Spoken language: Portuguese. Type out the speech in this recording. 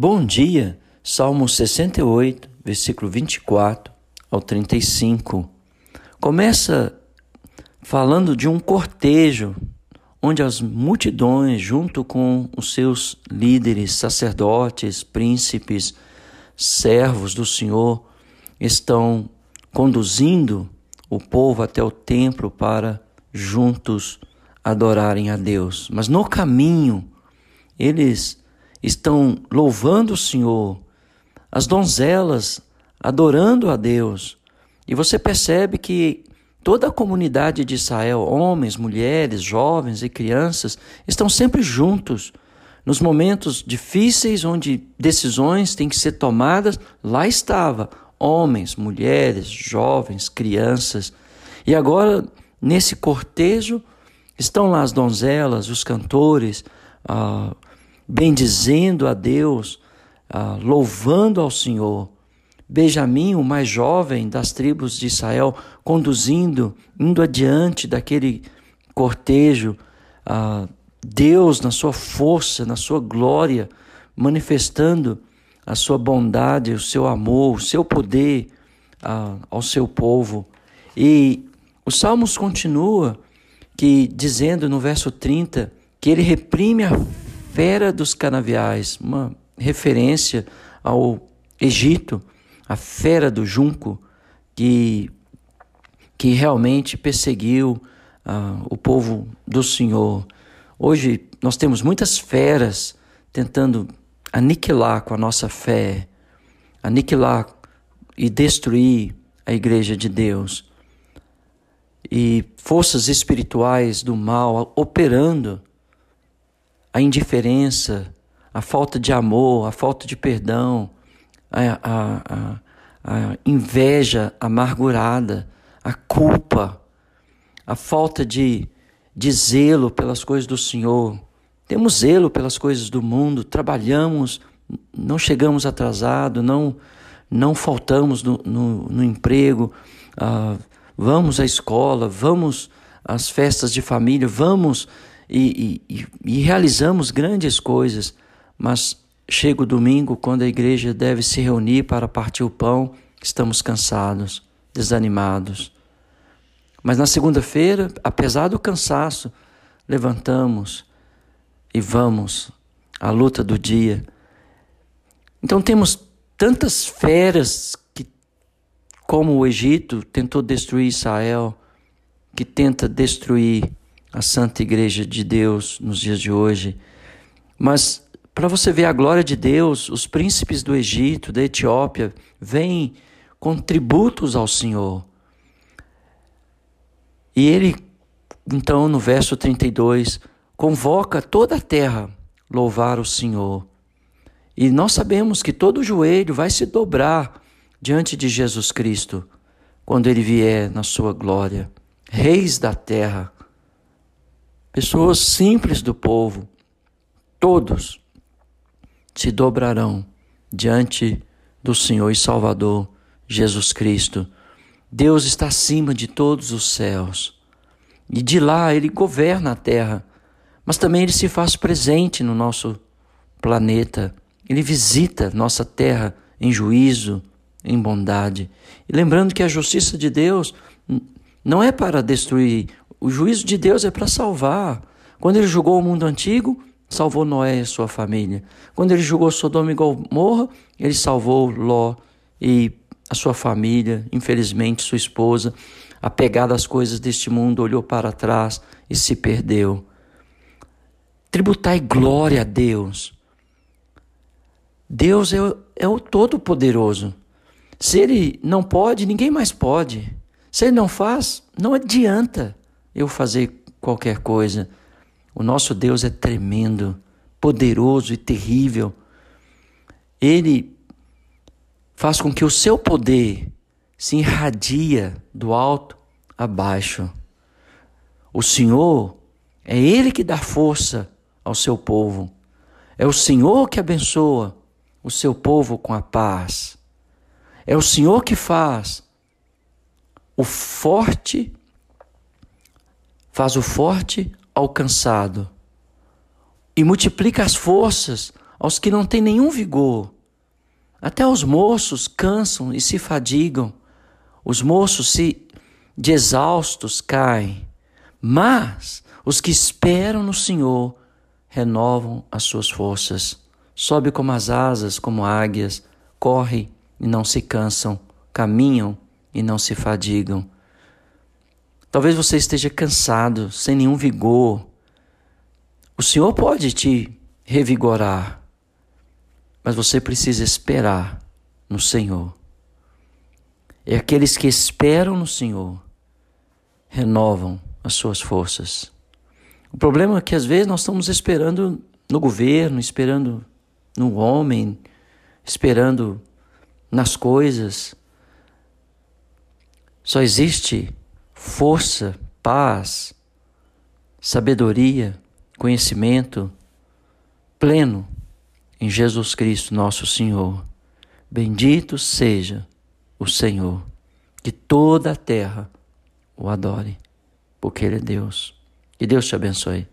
Bom dia, Salmo 68, versículo 24 ao 35. Começa falando de um cortejo onde as multidões, junto com os seus líderes, sacerdotes, príncipes, servos do Senhor, estão conduzindo o povo até o templo para juntos adorarem a Deus. Mas no caminho, eles estão louvando o Senhor, as donzelas adorando a Deus. E você percebe que toda a comunidade de Israel, homens, mulheres, jovens e crianças, estão sempre juntos. Nos momentos difíceis onde decisões têm que ser tomadas, lá estava homens, mulheres, jovens, crianças. E agora, nesse cortejo, estão lá as donzelas, os cantores, ah, bendizendo a Deus, ah, louvando ao Senhor. Benjamim, o mais jovem das tribos de Israel, conduzindo, indo adiante daquele cortejo, ah, Deus na sua força, na sua glória, manifestando a sua bondade, o seu amor, o seu poder ah, ao seu povo. E o Salmos continua que dizendo no verso 30 que ele reprime a fera dos canaviais, uma referência ao Egito, a fera do junco que que realmente perseguiu ah, o povo do Senhor. Hoje nós temos muitas feras tentando aniquilar com a nossa fé, aniquilar e destruir a igreja de Deus. E forças espirituais do mal operando a indiferença, a falta de amor, a falta de perdão, a, a, a, a inveja amargurada, a culpa, a falta de, de zelo pelas coisas do Senhor, temos zelo pelas coisas do mundo, trabalhamos, não chegamos atrasado, não, não faltamos no, no, no emprego, ah, vamos à escola, vamos às festas de família, vamos e, e, e realizamos grandes coisas, mas chega o domingo, quando a igreja deve se reunir para partir o pão, estamos cansados, desanimados. Mas na segunda-feira, apesar do cansaço, levantamos e vamos à luta do dia. Então temos tantas feras que, como o Egito tentou destruir Israel, que tenta destruir a Santa Igreja de Deus nos dias de hoje. Mas para você ver a glória de Deus, os príncipes do Egito, da Etiópia, vêm com tributos ao Senhor. E ele, então, no verso 32, convoca toda a terra louvar o Senhor. E nós sabemos que todo joelho vai se dobrar diante de Jesus Cristo quando ele vier na sua glória. Reis da terra, pessoas simples do povo, todos se dobrarão diante do Senhor e Salvador Jesus Cristo. Deus está acima de todos os céus. E de lá ele governa a terra mas também ele se faz presente no nosso planeta. Ele visita nossa terra em juízo, em bondade. E lembrando que a justiça de Deus não é para destruir, o juízo de Deus é para salvar. Quando ele julgou o mundo antigo, salvou Noé e sua família. Quando ele julgou Sodoma e Gomorra, ele salvou Ló e a sua família, infelizmente sua esposa, apegada às coisas deste mundo, olhou para trás e se perdeu. Tributai glória a Deus. Deus é, é o Todo-Poderoso. Se Ele não pode, ninguém mais pode. Se Ele não faz, não adianta eu fazer qualquer coisa. O nosso Deus é tremendo, poderoso e terrível. Ele faz com que o seu poder se irradia do alto a baixo. O Senhor é Ele que dá força ao seu povo. É o Senhor que abençoa o seu povo com a paz. É o Senhor que faz o forte, faz o forte alcançado e multiplica as forças aos que não têm nenhum vigor. Até os moços cansam e se fadigam. Os moços se de exaustos caem. Mas os que esperam no Senhor renovam as suas forças. Sobe como as asas, como águias, corre e não se cansam, caminham e não se fadigam. Talvez você esteja cansado, sem nenhum vigor. O Senhor pode te revigorar, mas você precisa esperar no Senhor. E aqueles que esperam no Senhor renovam as suas forças. O problema é que às vezes nós estamos esperando no governo, esperando no homem, esperando nas coisas. Só existe força, paz, sabedoria, conhecimento pleno em Jesus Cristo, nosso Senhor. Bendito seja o Senhor, que toda a terra o adore, porque Ele é Deus. Que Deus te abençoe.